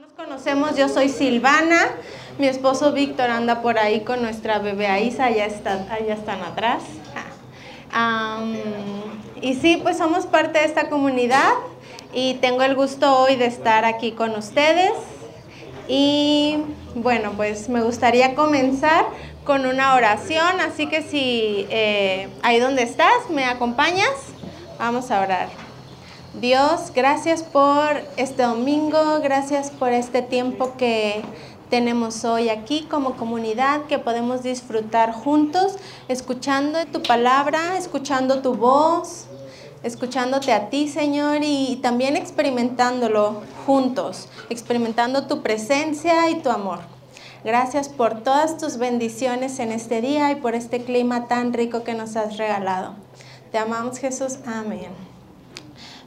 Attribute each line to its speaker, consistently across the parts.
Speaker 1: nos conocemos, yo soy Silvana, mi esposo Víctor anda por ahí con nuestra bebé Aisa, allá, está, allá están atrás. Ah, y sí, pues somos parte de esta comunidad y tengo el gusto hoy de estar aquí con ustedes. Y bueno, pues me gustaría comenzar con una oración, así que si eh, ahí donde estás, me acompañas, vamos a orar. Dios, gracias por este domingo, gracias por este tiempo que tenemos hoy aquí como comunidad, que podemos disfrutar juntos, escuchando tu palabra, escuchando tu voz, escuchándote a ti, Señor, y también experimentándolo juntos, experimentando tu presencia y tu amor. Gracias por todas tus bendiciones en este día y por este clima tan rico que nos has regalado. Te amamos, Jesús. Amén.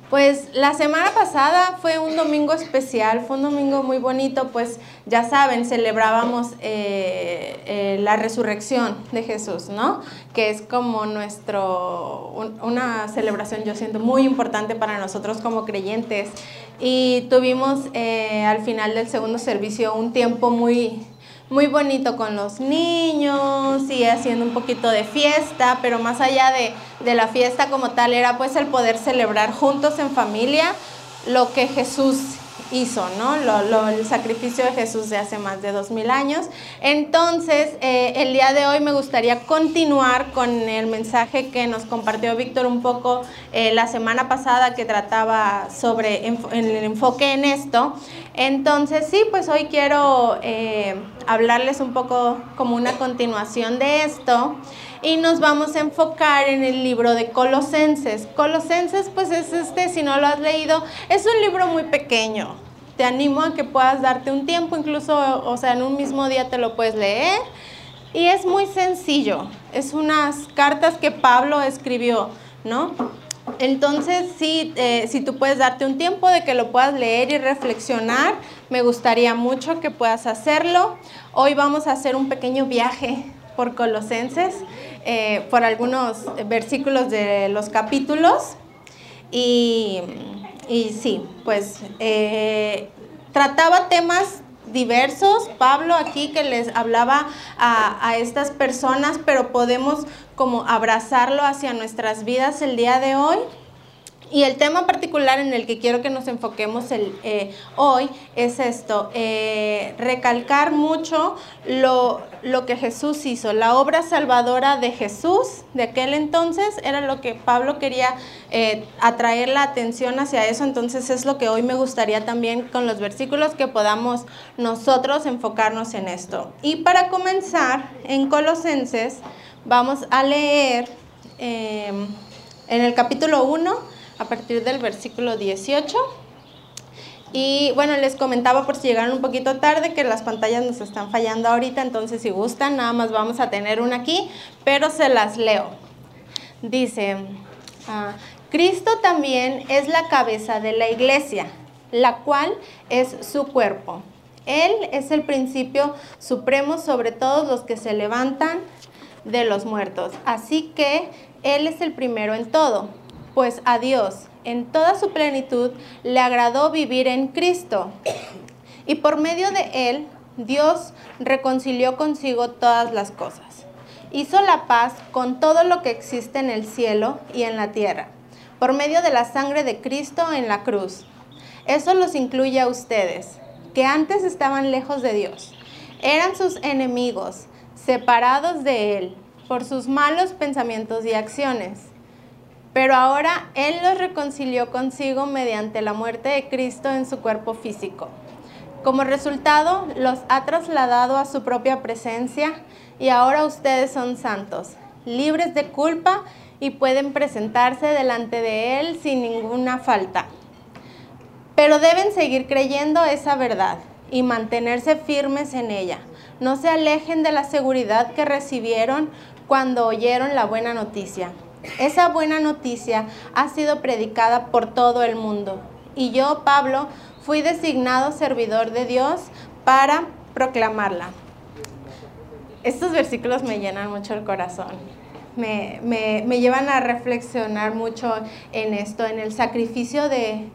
Speaker 1: Pues la semana pasada fue un domingo especial, fue un domingo muy bonito, pues ya saben, celebrábamos eh, eh, la resurrección de Jesús, ¿no? Que es como nuestro, un- una celebración, yo siento, muy importante para nosotros como creyentes. Y tuvimos eh, al final del segundo servicio un tiempo muy, muy bonito con los niños y haciendo un poquito de fiesta, pero más allá de, de la fiesta como tal era pues el poder celebrar juntos en familia lo que Jesús hizo, ¿no? El sacrificio de Jesús de hace más de dos mil años. Entonces, eh, el día de hoy me gustaría continuar con el mensaje que nos compartió Víctor un poco eh, la semana pasada que trataba sobre el enfoque en esto. Entonces, sí, pues hoy quiero eh, hablarles un poco como una continuación de esto y nos vamos a enfocar en el libro de Colosenses. Colosenses, pues es este, si no lo has leído, es un libro muy pequeño. Te animo a que puedas darte un tiempo, incluso, o sea, en un mismo día te lo puedes leer. Y es muy sencillo. Es unas cartas que Pablo escribió, ¿no? Entonces, sí, eh, si tú puedes darte un tiempo de que lo puedas leer y reflexionar, me gustaría mucho que puedas hacerlo. Hoy vamos a hacer un pequeño viaje por Colosenses, eh, por algunos versículos de los capítulos. Y, y sí, pues eh, trataba temas diversos, Pablo aquí que les hablaba a, a estas personas, pero podemos como abrazarlo hacia nuestras vidas el día de hoy. Y el tema particular en el que quiero que nos enfoquemos el, eh, hoy es esto, eh, recalcar mucho lo, lo que Jesús hizo, la obra salvadora de Jesús de aquel entonces era lo que Pablo quería eh, atraer la atención hacia eso, entonces es lo que hoy me gustaría también con los versículos que podamos nosotros enfocarnos en esto. Y para comenzar, en Colosenses vamos a leer en el capítulo 1, a partir del versículo 18. Y bueno, les comentaba por si llegaron un poquito tarde que las pantallas nos están fallando ahorita, entonces si gustan, nada más vamos a tener una aquí, pero se las leo. Dice, ah, Cristo también es la cabeza de la iglesia, la cual es su cuerpo. Él es el principio supremo sobre todos los que se levantan de los muertos. Así que Él es el primero en todo, pues a Dios en toda su plenitud le agradó vivir en Cristo. Y por medio de Él, Dios reconcilió consigo todas las cosas. Hizo la paz con todo lo que existe en el cielo y en la tierra, por medio de la sangre de Cristo en la cruz. Eso los incluye a ustedes, que antes estaban lejos de Dios. Eran sus enemigos, separados de Él por sus malos pensamientos y acciones. Pero ahora Él los reconcilió consigo mediante la muerte de Cristo en su cuerpo físico. Como resultado, los ha trasladado a su propia presencia y ahora ustedes son santos, libres de culpa y pueden presentarse delante de Él sin ninguna falta. Pero deben seguir creyendo esa verdad y mantenerse firmes en ella. No se alejen de la seguridad que recibieron cuando oyeron la buena noticia. Esa buena noticia ha sido predicada por todo el mundo. Y yo, Pablo, fui designado servidor de Dios para proclamarla. Estos versículos me llenan mucho el corazón. Me, me- me llevan a reflexionar mucho en esto, en el sacrificio de,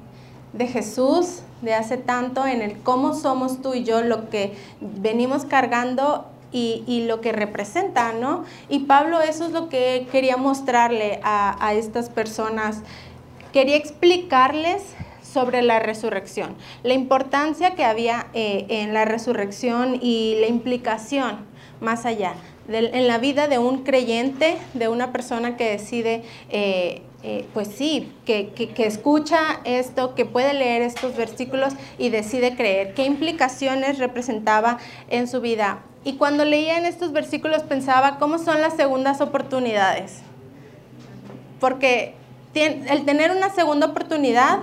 Speaker 1: de Jesús de hace tanto, en el cómo somos tú y yo, lo que venimos cargando y, lo que representa, ¿no? Y Pablo eso es lo que quería mostrarle a, estas personas. Quería explicarles sobre la resurrección, la importancia que había eh, en la resurrección y la implicación más allá en la vida de un creyente, de una persona que decide, eh, eh, pues sí, que, que, escucha esto, que puede leer estos versículos y decide creer. ¿Qué implicaciones representaba en su vida? Y cuando leía en estos versículos pensaba, ¿cómo son las segundas oportunidades? Porque el tener una segunda oportunidad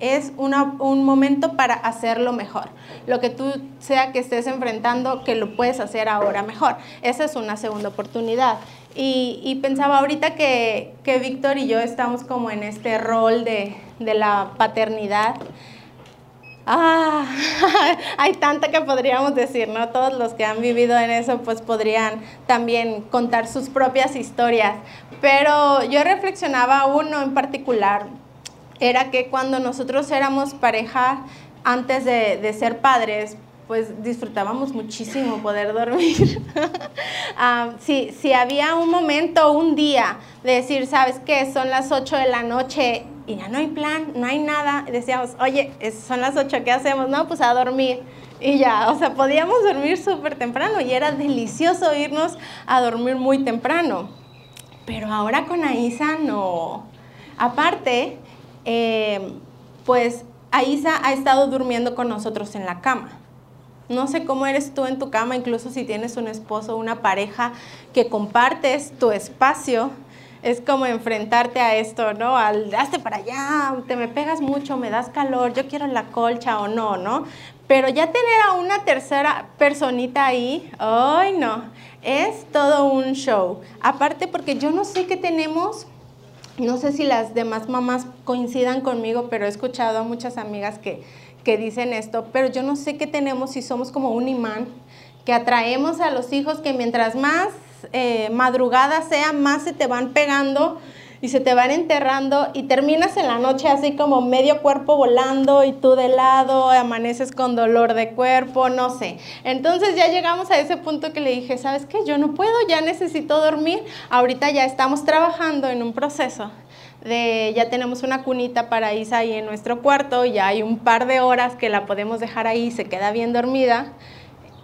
Speaker 1: es un momento para hacerlo mejor. Lo que tú sea que estés enfrentando, que lo puedes hacer ahora mejor. Esa es una segunda oportunidad. Y, pensaba ahorita que, que, Víctor y yo estamos como en este rol de, de la paternidad. Ah, hay tanta que podríamos decir, ¿no? Todos los que han vivido en eso pues podrían también contar sus propias historias. Pero yo reflexionaba uno en particular, era que cuando nosotros éramos pareja, antes de, ser padres, pues disfrutábamos muchísimo poder dormir. Ah, si, si, había un momento, un día de decir, ¿sabes qué? Son las 8 de la noche y ya no hay plan, no hay nada. decíamos, oye, son las 8, ¿qué hacemos? No, pues a dormir. Y ya, o sea, podíamos dormir súper temprano y era delicioso irnos a dormir muy temprano. Pero ahora con Aisa no. Aparte, eh, pues Aisa ha estado durmiendo con nosotros en la cama. No sé cómo eres tú en tu cama, incluso si tienes un esposo una pareja que compartes tu espacio. Es como enfrentarte a esto, ¿no? Al hazte para allá, te me pegas mucho, me das calor, yo quiero la colcha o no, ¿no? Pero ya tener a una tercera personita ahí, ay no, es todo un show. Aparte porque yo no sé qué tenemos no sé si las demás mamás coincidan conmigo, pero he escuchado a muchas amigas que, dicen esto, pero yo no sé qué tenemos si somos como un imán, que atraemos a los hijos que mientras más eh, madrugada sea, más se te van pegando y se te van enterrando y terminas en la noche así como medio cuerpo volando y tú de lado, amaneces con dolor de cuerpo, no sé. Entonces ya llegamos a ese punto que le dije, ¿sabes qué? Yo no puedo, ya necesito dormir. Ahorita ya estamos trabajando en un proceso de, ya tenemos una cunita para Isa ahí en nuestro cuarto, ya hay un par de horas que la podemos dejar ahí, se queda bien dormida.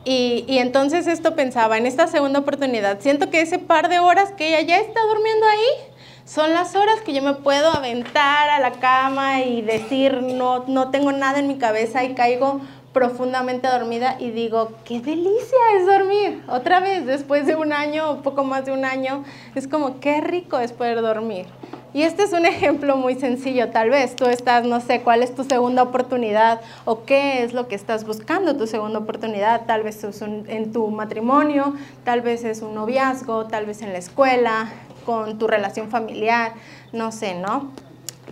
Speaker 1: Y, entonces esto pensaba, en esta segunda oportunidad, siento que ese par de horas que ella ya está durmiendo ahí, son las horas que yo me puedo aventar a la cama y decir, no, no tengo nada en mi cabeza y caigo profundamente dormida y digo, qué delicia es dormir. Otra vez, después de un año o poco más de un año, es como, qué rico es poder dormir. Y este es un ejemplo muy sencillo, tal vez tú estás, no sé, cuál es tu segunda oportunidad o qué es lo que estás buscando tu segunda oportunidad, tal vez es en tu matrimonio, tal vez es un noviazgo, tal vez en la escuela, con tu relación familiar, no sé, ¿no?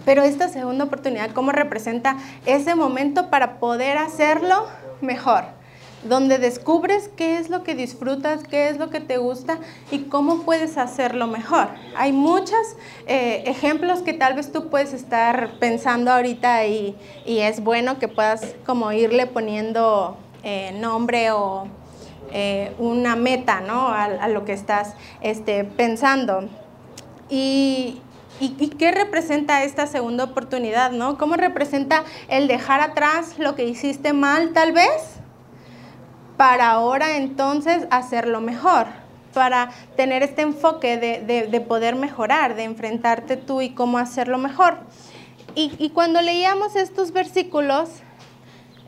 Speaker 1: Pero esta segunda oportunidad, ¿cómo representa ese momento para poder hacerlo mejor? Donde descubres qué es lo que disfrutas, qué es lo que te gusta y cómo puedes hacerlo mejor. Hay muchos eh, ejemplos que tal vez tú puedes estar pensando ahorita y, y es bueno que puedas como irle poniendo eh, nombre o eh, una meta ¿no? a, lo que estás este, pensando. Y, qué representa esta segunda oportunidad? ¿no? ¿Cómo representa el dejar atrás lo que hiciste mal tal vez? Para ahora entonces hacerlo mejor, para tener este enfoque de, poder mejorar, de enfrentarte tú y cómo hacerlo mejor. Y, cuando leíamos estos versículos,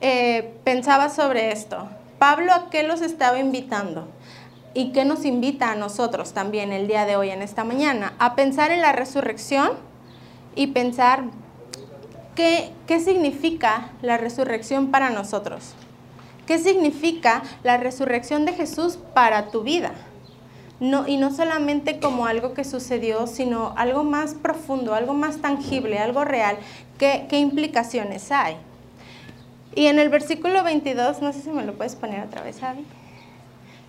Speaker 1: eh, pensaba sobre esto. Pablo a qué los estaba invitando y qué nos invita a nosotros también el día de hoy, en esta mañana, a pensar en la resurrección y pensar qué, qué significa la resurrección para nosotros. ¿Qué significa la resurrección de Jesús para tu vida? No, y no solamente como algo que sucedió, sino algo más profundo, algo más tangible, algo real. ¿Qué, qué implicaciones hay? Y en el versículo 22, no sé si me lo puedes poner otra vez, Abby.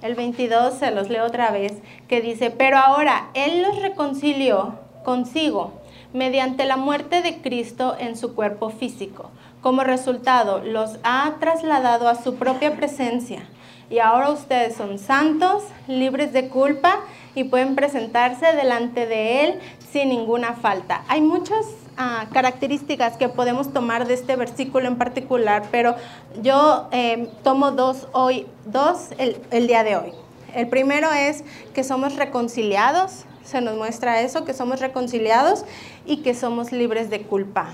Speaker 1: El 22 se los leo otra vez, que dice, pero ahora Él los reconcilió consigo mediante la muerte de Cristo en su cuerpo físico, Como resultado, los ha trasladado a su propia presencia y ahora ustedes son santos, libres de culpa y pueden presentarse delante de Él sin ninguna falta. Hay muchas ah, características que podemos tomar de este versículo en particular, pero yo eh, tomo dos hoy, dos el día de hoy. El primero es que somos reconciliados, se nos muestra eso, que somos reconciliados y que somos libres de culpa.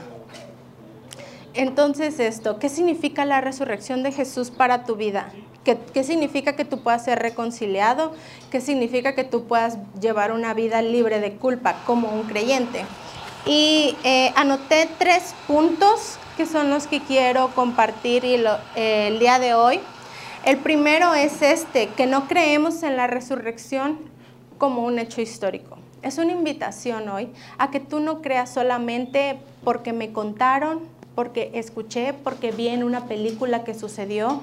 Speaker 1: Entonces esto, ¿qué significa la resurrección de Jesús para tu vida? ¿Qué, significa que tú puedas ser reconciliado? ¿Qué significa que tú puedas llevar una vida libre de culpa como un creyente? Y eh, anoté tres puntos que son los que quiero compartir eh, el día de hoy. El primero es este, que no creemos en la resurrección como un hecho histórico. Es una invitación hoy a que tú no creas solamente porque me contaron, porque escuché, porque vi en una película que sucedió,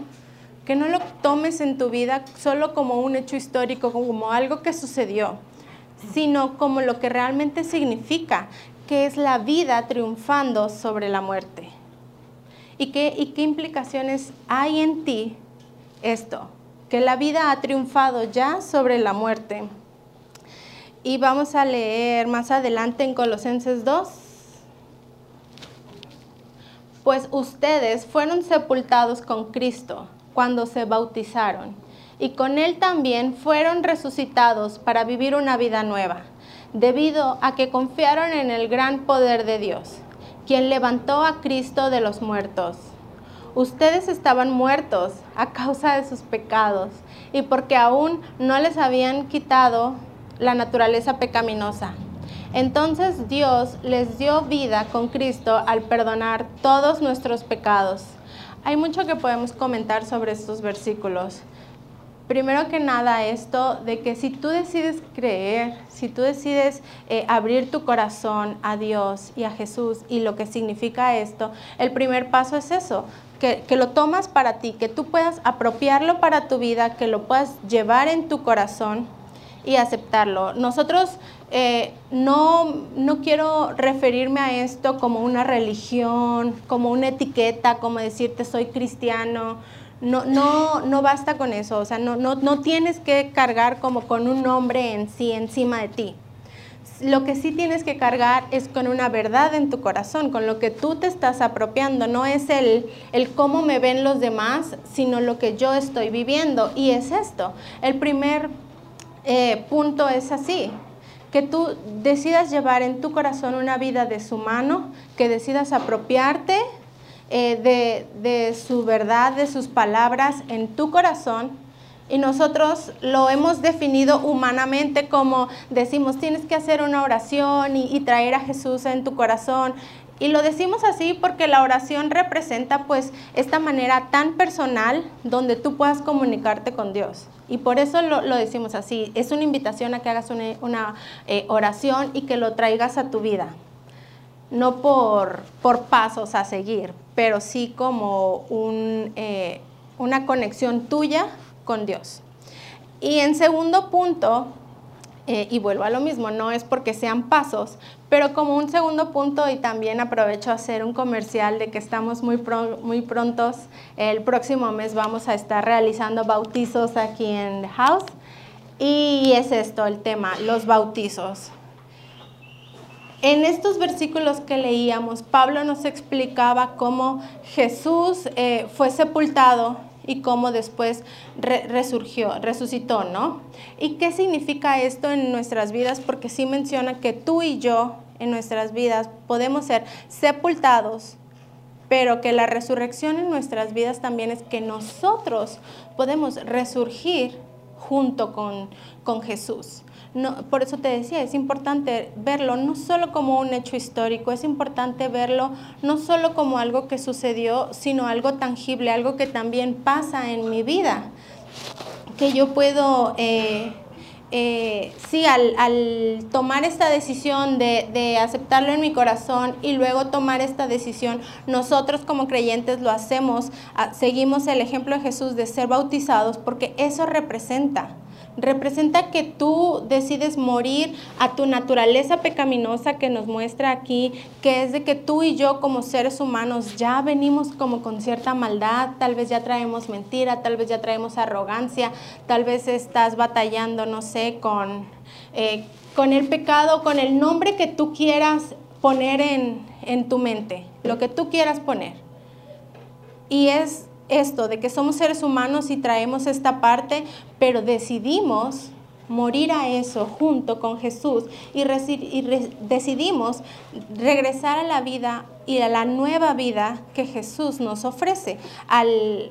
Speaker 1: que no lo tomes en tu vida solo como un hecho histórico, como algo que sucedió, sino como lo que realmente significa, que es la vida triunfando sobre la muerte. ¿Y qué, implicaciones hay en ti esto? Que la vida ha triunfado ya sobre la muerte. Y vamos a leer más adelante en Colosenses 2. Pues ustedes fueron sepultados con Cristo cuando se bautizaron, y con Él también fueron resucitados para vivir una vida nueva, debido a que confiaron en el gran poder de Dios, quien levantó a Cristo de los muertos. Ustedes estaban muertos a causa de sus pecados y porque aún no les habían quitado la naturaleza pecaminosa. Entonces Dios les dio vida con Cristo al perdonar todos nuestros pecados hay mucho que podemos comentar sobre estos versículos. Primero que nada esto de que si tú decides creer, si tú decides eh, abrir tu corazón a Dios y a Jesús y lo que significa esto, el primer paso es eso, que, que, lo tomas para ti, que tú puedas apropiarlo para tu vida, que lo puedas llevar en tu corazón y aceptarlo. Nosotros eh, no, no quiero referirme a esto como una religión, como una etiqueta, como decirte soy cristiano. No, no, no basta con eso, o sea, no, no, no tienes que cargar como con un nombre en sí, encima de ti. Lo que sí tienes que cargar es con una verdad en tu corazón, con lo que tú te estás apropiando. No es el, el cómo me ven los demás, sino lo que yo estoy viviendo. Y es esto. El primer eh, punto es así, que tú decidas llevar en tu corazón una vida de su mano, que decidas apropiarte eh, de, su verdad, de sus palabras en tu corazón. Y nosotros lo hemos definido humanamente como decimos, tienes que hacer una oración y, traer a Jesús en tu corazón. Y lo decimos así porque la oración representa pues esta manera tan personal donde tú puedas comunicarte con Dios. Y por eso lo, decimos así. Es una invitación a que hagas una, eh, oración y que lo traigas a tu vida. No por, por pasos a seguir, pero sí como un, eh, una conexión tuya con Dios. Y en segundo punto, eh, y vuelvo a lo mismo, no es porque sean pasos, pero como un segundo punto y también aprovecho a hacer un comercial de que estamos muy, muy prontos, el próximo mes vamos a estar realizando bautizos aquí en The House y es esto el tema, los bautizos. En estos versículos que leíamos, Pablo nos explicaba cómo Jesús eh, fue sepultado y cómo después resurgió, resucitó, ¿no? ¿Y qué significa esto en nuestras vidas? Porque sí menciona que tú y yo en nuestras vidas podemos ser sepultados, pero que la resurrección en nuestras vidas también es que nosotros podemos resurgir junto con, con Jesús por eso te decía, es importante verlo no solo como un hecho histórico, es importante verlo no solo como algo que sucedió, sino algo tangible, algo que también pasa en mi vida, que yo puedo... Eh, eh, sí, al, tomar esta decisión de, de, aceptarlo en mi corazón y luego tomar esta decisión, nosotros como creyentes lo hacemos, seguimos el ejemplo de Jesús de ser bautizados porque eso representa representa que tú decides morir a tu naturaleza pecaminosa que nos muestra aquí, que es de que tú y yo como seres humanos ya venimos como con cierta maldad, tal vez ya traemos mentira, tal vez ya traemos arrogancia, tal vez estás batallando, no sé, con, eh, con el pecado, con el nombre que tú quieras poner en, en tu mente, lo que tú quieras poner. Y es esto, de que somos seres humanos y traemos esta parte, pero decidimos morir a eso junto con Jesús y, decidimos regresar a la vida y a la nueva vida que Jesús nos ofrece. Al,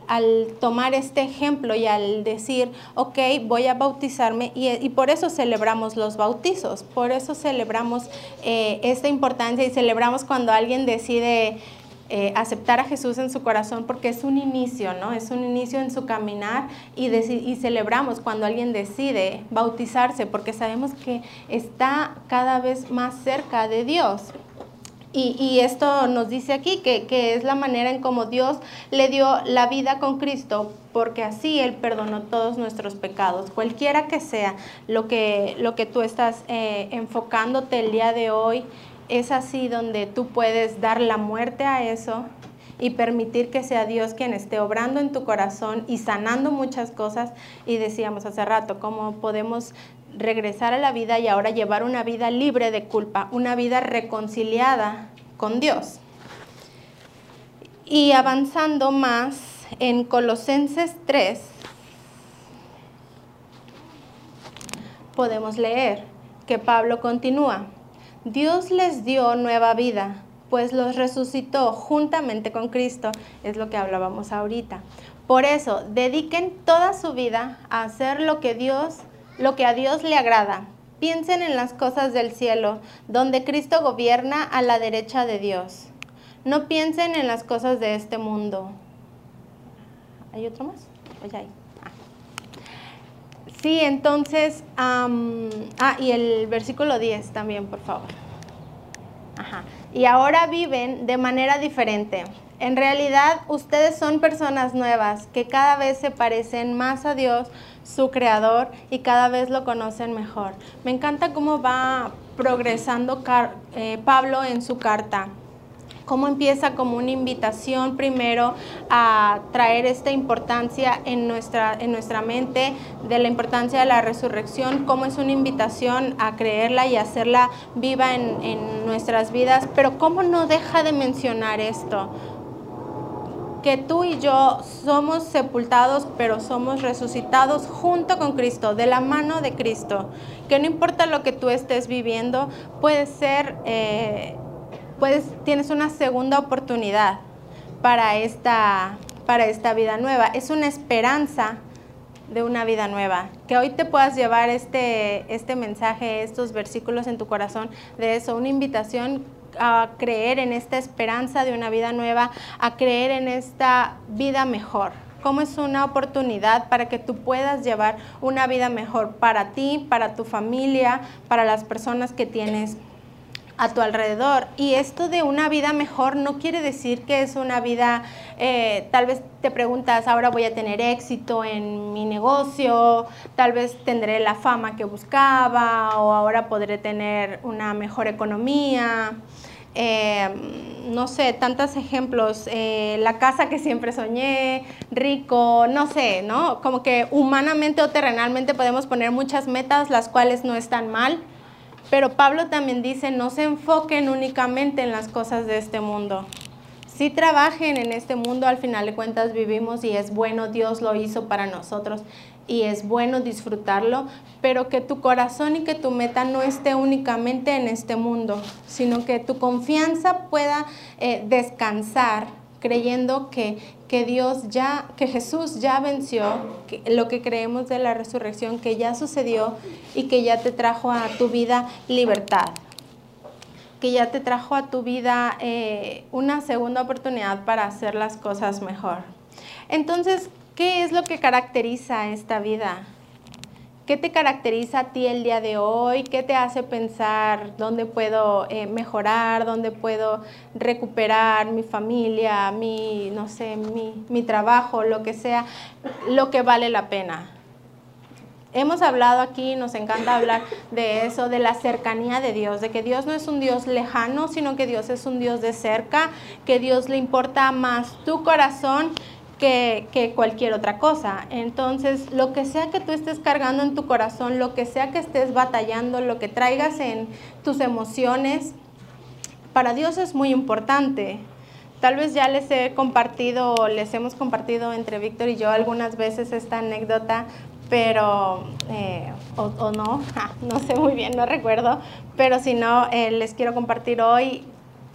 Speaker 1: tomar este ejemplo y al decir, ok, voy a bautizarme y, por eso celebramos los bautizos, por eso celebramos eh, esta importancia y celebramos cuando alguien decide eh, aceptar a Jesús en su corazón porque es un inicio, ¿no? Es un inicio en su caminar y, y celebramos cuando alguien decide bautizarse porque sabemos que está cada vez más cerca de Dios. Y, esto nos dice aquí que, que, es la manera en cómo Dios le dio la vida con Cristo, porque así Él perdonó todos nuestros pecados, cualquiera que sea lo que, lo que tú estás eh, enfocándote el día de hoy es así donde tú puedes dar la muerte a eso y permitir que sea Dios quien esté obrando en tu corazón y sanando muchas cosas. Y decíamos hace rato, cómo podemos regresar a la vida y ahora llevar una vida libre de culpa, una vida reconciliada con Dios. Y avanzando más en Colosenses 3, podemos leer que Pablo continúa. Dios les dio nueva vida, pues los resucitó juntamente con Cristo, es lo que hablábamos ahorita. Por eso, dediquen toda su vida a hacer lo que Dios, lo que a Dios le agrada. Piensen en las cosas del cielo, donde Cristo gobierna a la derecha de Dios. No piensen en las cosas de este mundo. ¿Hay otro más? Pues ya hay. Sí, entonces, ah, y el versículo 10 también, por favor. Ajá. Y ahora viven de manera diferente. En realidad, ustedes son personas nuevas que cada vez se parecen más a Dios, su creador, y cada vez lo conocen mejor. Me encanta cómo va progresando eh, Pablo en su carta cómo empieza como una invitación primero a traer esta importancia en nuestra, en nuestra mente de la importancia de la resurrección, cómo es una invitación a creerla y hacerla viva en, en nuestras vidas, pero cómo no deja de mencionar esto que tú y yo somos sepultados, pero somos resucitados junto con Cristo, de la mano de Cristo. Que no importa lo que tú estés viviendo, puede ser eh, puedes, tienes una segunda oportunidad para esta, para esta vida nueva. Es una esperanza de una vida nueva. Que hoy te puedas llevar este, este mensaje, estos versículos en tu corazón de eso, una invitación a creer en esta esperanza de una vida nueva, a creer en esta vida mejor. Como es una oportunidad para que tú puedas llevar una vida mejor para ti, para tu familia, para las personas que tienes a tu alrededor. Y esto de una vida mejor no quiere decir que es una vida, eh, tal vez te preguntas, ahora voy a tener éxito en mi negocio, tal vez tendré la fama que buscaba o ahora podré tener una mejor economía. Eh, no sé, tantos ejemplos, eh, la casa que siempre soñé, rico, no sé, ¿no? Como que humanamente o terrenalmente podemos poner muchas metas, las cuales no están mal, pero Pablo también dice, no se enfoquen únicamente en las cosas de este mundo. Si trabajen en este mundo, al final de cuentas vivimos y es bueno, Dios lo hizo para nosotros y es bueno disfrutarlo, pero que tu corazón y que tu meta no esté únicamente en este mundo, sino que tu confianza pueda eh, descansar creyendo que, que, Dios ya, que Jesús ya venció, lo que creemos de la resurrección, que ya sucedió y que ya te trajo a tu vida libertad, que ya te trajo a tu vida eh, una segunda oportunidad para hacer las cosas mejor. Entonces, ¿qué es lo que caracteriza esta vida? ¿Qué te caracteriza a ti el día de hoy? ¿Qué te hace pensar dónde puedo eh, mejorar, dónde puedo recuperar mi familia, mi, no sé, mi, mi, trabajo, lo que sea, lo que vale la pena? hemos hablado aquí, nos encanta hablar de eso, de la cercanía de Dios, de que Dios no es un Dios lejano, sino que Dios es un Dios de cerca, que Dios le importa más tu corazón que, cualquier otra cosa. Entonces, lo que sea que tú estés cargando en tu corazón, lo que sea que estés batallando, lo que traigas en tus emociones, para Dios es muy importante. Tal vez ya les he compartido, les hemos compartido entre Víctor y yo algunas veces esta anécdota, pero, eh, o, no, no sé muy bien, no recuerdo, pero si no, eh, les quiero compartir hoy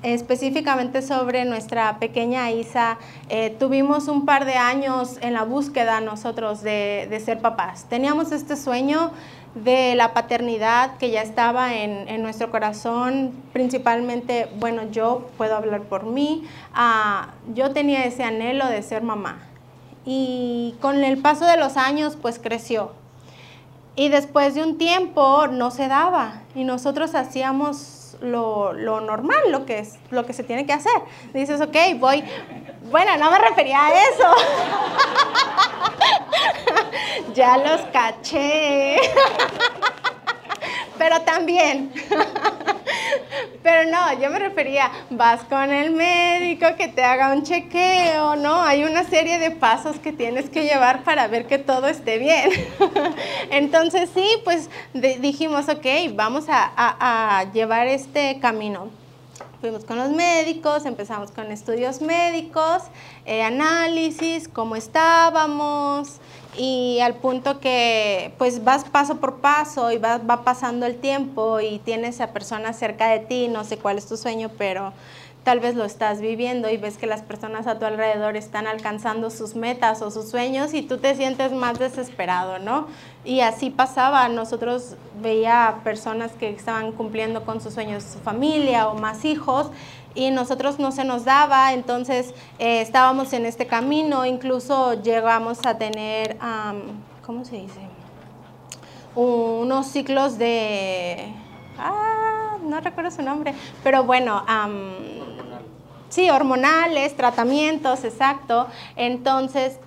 Speaker 1: específicamente sobre nuestra pequeña Isa. Eh, tuvimos un par de años en la búsqueda nosotros de, de ser papás. Teníamos este sueño de la paternidad que ya estaba en, nuestro corazón, principalmente, bueno, yo puedo hablar por mí, ah, yo tenía ese anhelo de ser mamá y con el paso de los años pues creció y después de un tiempo no se daba y nosotros hacíamos lo, lo, normal, lo que, es, lo que se tiene que hacer. Dices, ok, voy, bueno, no me refería a eso. ya los caché. Pero también. Pero no, yo me refería, vas con el médico que te haga un chequeo, ¿no? Hay una serie de pasos que tienes que llevar para ver que todo esté bien. Entonces sí, pues dijimos, ok, vamos a llevar este camino fuimos con los médicos, empezamos con estudios médicos, eh, análisis, cómo estábamos y al punto que pues vas paso por paso y va, va pasando el tiempo y tienes a personas cerca de ti, no sé cuál es tu sueño, pero tal vez lo estás viviendo y ves que las personas a tu alrededor están alcanzando sus metas o sus sueños y tú te sientes más desesperado, ¿no? Y así pasaba, nosotros veía personas que estaban cumpliendo con sus sueños, su familia o más hijos, y nosotros no se nos daba, entonces eh, estábamos en este camino, incluso llegamos a tener, ¿cómo se dice? Unos ciclos de... Ah, no recuerdo su nombre, pero bueno, Sí, hormonales, tratamientos, exacto. Entonces,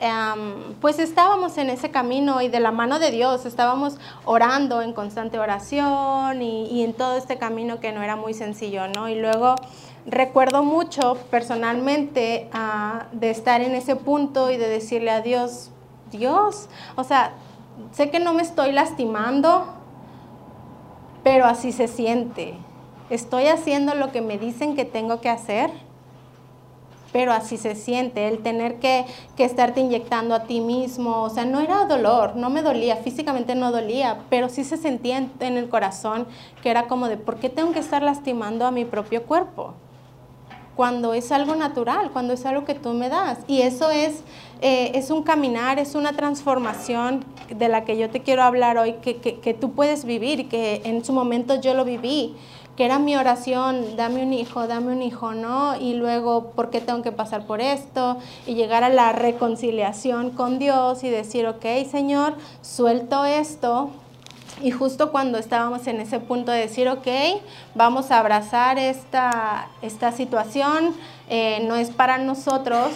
Speaker 1: pues estábamos en ese camino y de la mano de Dios, estábamos orando en constante oración y, en todo este camino que no era muy sencillo, ¿no? Y luego recuerdo mucho personalmente ah, de estar en ese punto y de decirle a Dios, Dios, o sea, sé que no me estoy lastimando, pero así se siente. Estoy haciendo lo que me dicen que tengo que hacer pero así se siente, el tener que, que, estarte inyectando a ti mismo, o sea, no era dolor, no me dolía, físicamente no dolía, pero sí se sentía en, el corazón que era como de, ¿por qué tengo que estar lastimando a mi propio cuerpo? Cuando es algo natural, cuando es algo que tú me das. Y eso es, eh, es un caminar, es una transformación de la que yo te quiero hablar hoy, que, que, que tú puedes vivir, que en su momento yo lo viví que era mi oración, dame un hijo, dame un hijo, ¿no? Y luego, ¿por qué tengo que pasar por esto? Y llegar a la reconciliación con Dios y decir, ok, Señor, suelto esto. Y justo cuando estábamos en ese punto de decir, ok, vamos a abrazar esta, esta situación, eh, no es para nosotros,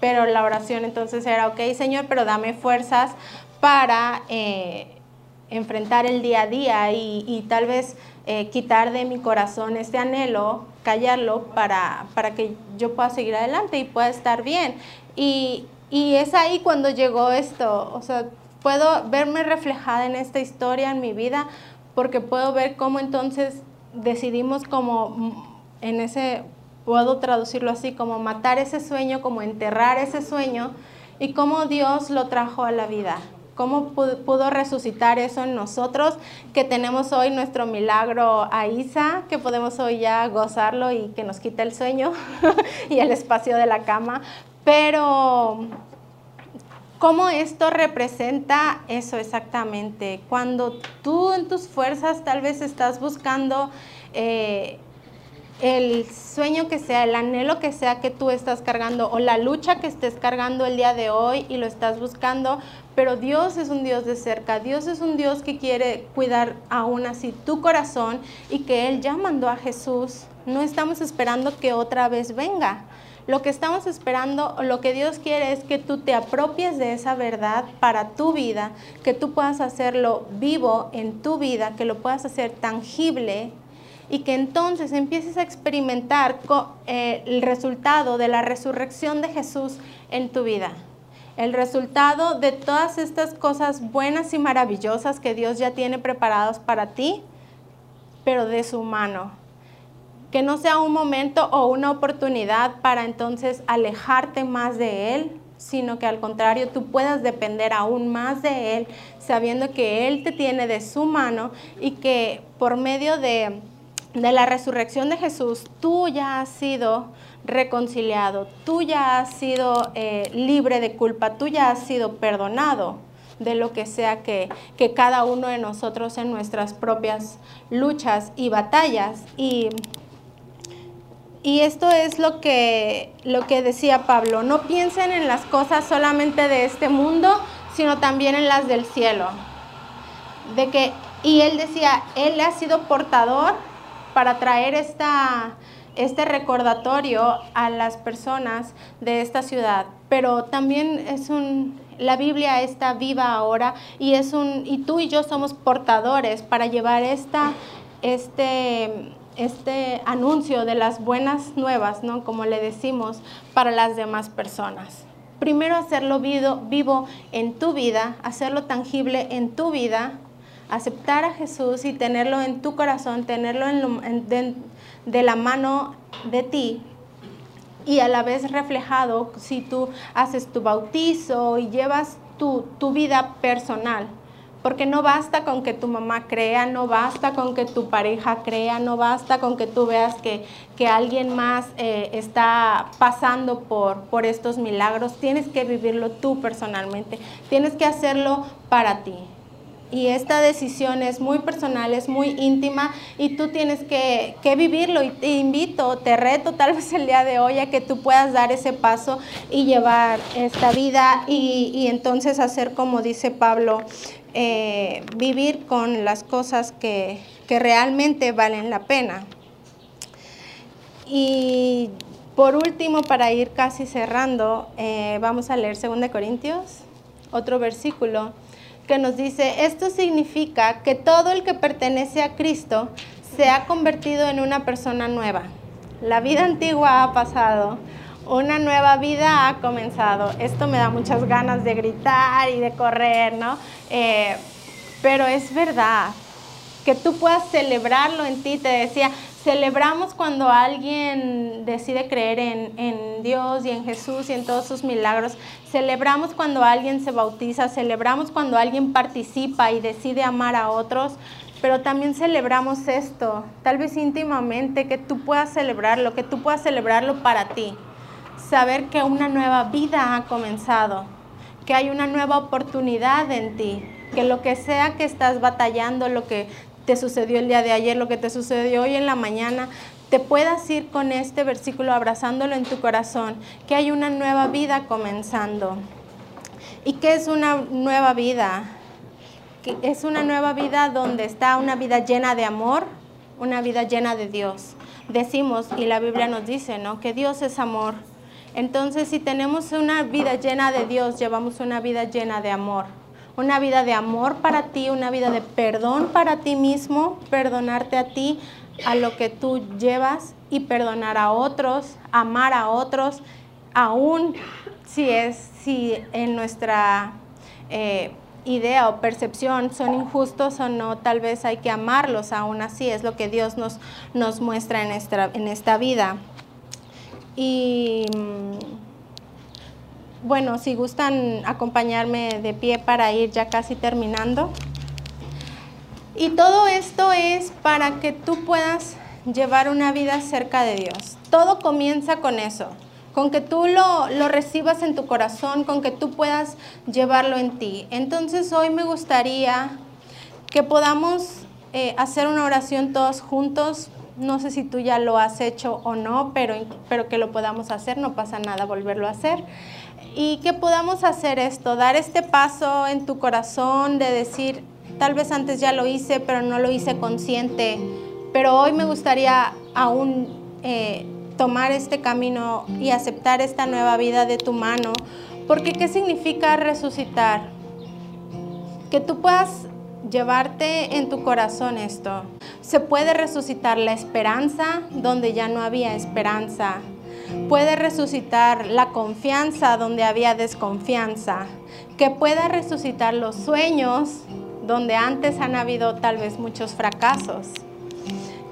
Speaker 1: pero la oración entonces era, ok, Señor, pero dame fuerzas para eh, enfrentar el día a día y, tal vez eh, quitar de mi corazón este anhelo, callarlo para, para que yo pueda seguir adelante y pueda estar bien. Y, y es ahí cuando llegó esto, o sea, puedo verme reflejada en esta historia en mi vida porque puedo ver cómo entonces decidimos como en ese, puedo traducirlo así, como matar ese sueño, como enterrar ese sueño y cómo Dios lo trajo a la vida cómo pudo resucitar eso en nosotros, que tenemos hoy nuestro milagro a Isa, que podemos hoy ya gozarlo y que nos quita el sueño y el espacio de la cama. Pero, ¿cómo esto representa eso exactamente? Cuando tú en tus fuerzas tal vez estás buscando... Eh, el sueño que sea, el anhelo que sea que tú estás cargando o la lucha que estés cargando el día de hoy y lo estás buscando, pero Dios es un Dios de cerca, Dios es un Dios que quiere cuidar aún así tu corazón y que Él ya mandó a Jesús. No estamos esperando que otra vez venga. Lo que estamos esperando, lo que Dios quiere es que tú te apropies de esa verdad para tu vida, que tú puedas hacerlo vivo en tu vida, que lo puedas hacer tangible y que entonces empieces a experimentar eh, el resultado de la resurrección de Jesús en tu vida. El resultado de todas estas cosas buenas y maravillosas que Dios ya tiene preparados para ti, pero de su mano. Que no sea un momento o una oportunidad para entonces alejarte más de Él, sino que al contrario tú puedas depender aún más de Él, sabiendo que Él te tiene de su mano y que por medio de de la resurrección de Jesús, tú ya has sido reconciliado, tú ya has sido eh, libre de culpa, tú ya has sido perdonado de lo que sea que, que, cada uno de nosotros en nuestras propias luchas y batallas. Y, y esto es lo que, lo que decía Pablo, no piensen en las cosas solamente de este mundo, sino también en las del cielo. De que, y él decía, él ha sido portador para traer esta, este recordatorio a las personas de esta ciudad. Pero también es un, la Biblia está viva ahora y es un, y tú y yo somos portadores para llevar esta, este, este anuncio de las buenas nuevas, ¿no? Como le decimos, para las demás personas. Primero hacerlo vivo, en tu vida, hacerlo tangible en tu vida aceptar a Jesús y tenerlo en tu corazón, tenerlo en de, la mano de ti y a la vez reflejado si tú haces tu bautizo y llevas tu, tu vida personal. Porque no basta con que tu mamá crea, no basta con que tu pareja crea, no basta con que tú veas que, que alguien más eh, está pasando por, por estos milagros. Tienes que vivirlo tú personalmente. Tienes que hacerlo para ti y esta decisión es muy personal, es muy íntima y tú tienes que, vivirlo y te invito, te reto tal vez el día de hoy a que tú puedas dar ese paso y llevar esta vida y, entonces hacer como dice Pablo, eh, vivir con las cosas que, realmente valen la pena. Y por último, para ir casi cerrando, eh, vamos a leer 2 Corintios, otro versículo que nos dice, esto significa que todo el que pertenece a Cristo se ha convertido en una persona nueva. La vida antigua ha pasado, una nueva vida ha comenzado. Esto me da muchas ganas de gritar y de correr, ¿no? Eh, pero es verdad, que tú puedas celebrarlo en ti. Te decía, celebramos cuando alguien decide creer en, Dios y en Jesús y en todos sus milagros. Celebramos cuando alguien se bautiza, celebramos cuando alguien participa y decide amar a otros. Pero también celebramos esto, tal vez íntimamente, que tú puedas celebrarlo, que tú puedas celebrarlo para ti. Saber que una nueva vida ha comenzado, que hay una nueva oportunidad en ti, que lo que sea que estás batallando, lo que te sucedió el día de ayer, lo que te sucedió hoy en la mañana, te puedas ir con este versículo abrazándolo en tu corazón, que hay una nueva vida comenzando. ¿Y qué es una nueva vida? Que es una nueva vida donde está una vida llena de amor, una vida llena de Dios. Decimos, y la Biblia nos dice, ¿no? Que Dios es amor. Entonces, si tenemos una vida llena de Dios, llevamos una vida llena de amor una vida de amor para ti, una vida de perdón para ti mismo, perdonarte a ti, a lo que tú llevas y perdonar a otros, amar a otros, aún si es, si en nuestra eh, idea o percepción son injustos o no, tal vez hay que amarlos aún así, es lo que Dios nos, nos muestra en esta, en esta vida. Y bueno, si gustan acompañarme de pie para ir ya casi terminando. Y todo esto es para que tú puedas llevar una vida cerca de Dios. Todo comienza con eso, con que tú lo, recibas en tu corazón, con que tú puedas llevarlo en ti. Entonces hoy me gustaría que podamos eh, hacer una oración todos juntos. No sé si tú ya lo has hecho o no, pero, pero que lo podamos hacer, no pasa nada volverlo a hacer y que podamos hacer esto, dar este paso en tu corazón de decir, tal vez antes ya lo hice, pero no lo hice consciente, pero hoy me gustaría aún eh, tomar este camino y aceptar esta nueva vida de tu mano. Porque ¿qué significa resucitar? Que tú puedas llevarte en tu corazón esto. Se puede resucitar la esperanza donde ya no había esperanza. Puede resucitar la confianza donde había desconfianza. Que pueda resucitar los sueños donde antes han habido tal vez muchos fracasos.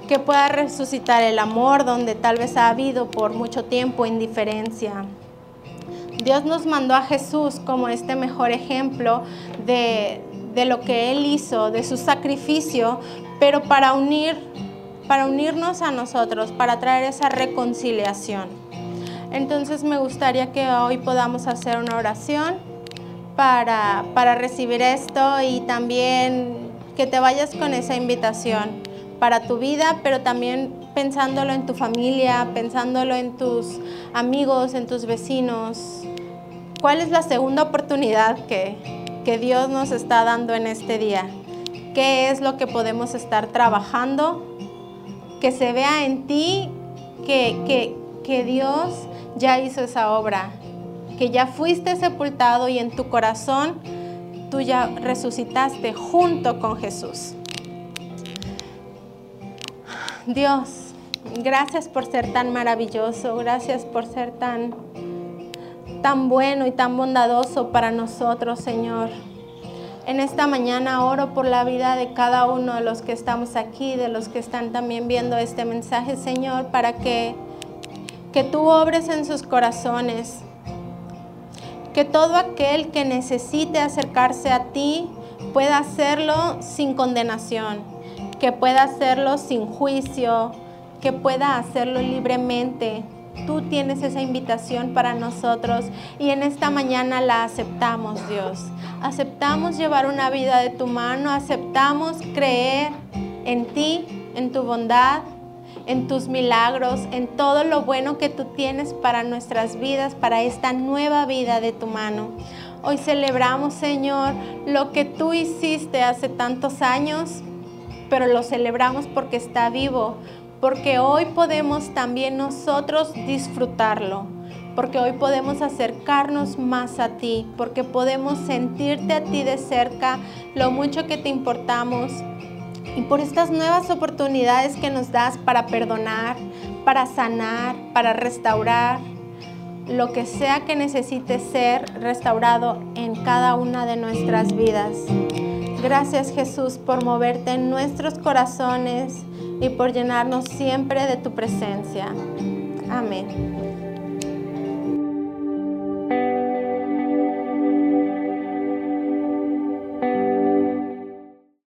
Speaker 1: Que pueda resucitar el amor donde tal vez ha habido por mucho tiempo indiferencia. Dios nos mandó a Jesús como este mejor ejemplo de, de lo que Él hizo, de su sacrificio, pero para unir, para unirnos a nosotros, para traer esa reconciliación. Entonces me gustaría que hoy podamos hacer una oración para, para recibir esto y también que te vayas con esa invitación para tu vida, pero también pensándolo en tu familia, pensándolo en tus amigos, en tus vecinos. ¿Cuál es la segunda oportunidad que, que Dios nos está dando en este día? ¿Qué es lo que podemos estar trabajando? Que se vea en ti que, que, que Dios ya hizo esa obra, que ya fuiste sepultado y en tu corazón tú ya resucitaste junto con Jesús. Dios, gracias por ser tan maravilloso, gracias por ser tan tan bueno y tan bondadoso para nosotros, Señor. En esta mañana oro por la vida de cada uno de los que estamos aquí, de los que están también viendo este mensaje, Señor, para que, que tú obres en sus corazones. Que todo aquel que necesite acercarse a ti pueda hacerlo sin condenación, que pueda hacerlo sin juicio, que pueda hacerlo libremente, Tú tienes esa invitación para nosotros y en esta mañana la aceptamos, Dios. Aceptamos llevar una vida de tu mano, aceptamos creer en ti, en tu bondad, en tus milagros, en todo lo bueno que tú tienes para nuestras vidas, para esta nueva vida de tu mano. Hoy celebramos, Señor, lo que tú hiciste hace tantos años, pero lo celebramos porque está vivo, porque hoy podemos también nosotros disfrutarlo, porque hoy podemos acercarnos más a ti, porque podemos sentirte a ti de cerca, lo mucho que te importamos, y por estas nuevas oportunidades que nos das para perdonar, para sanar, para restaurar, lo que sea que necesite ser restaurado en cada una de nuestras vidas. Gracias Jesús por moverte en nuestros corazones y por llenarnos siempre de tu presencia. Amén.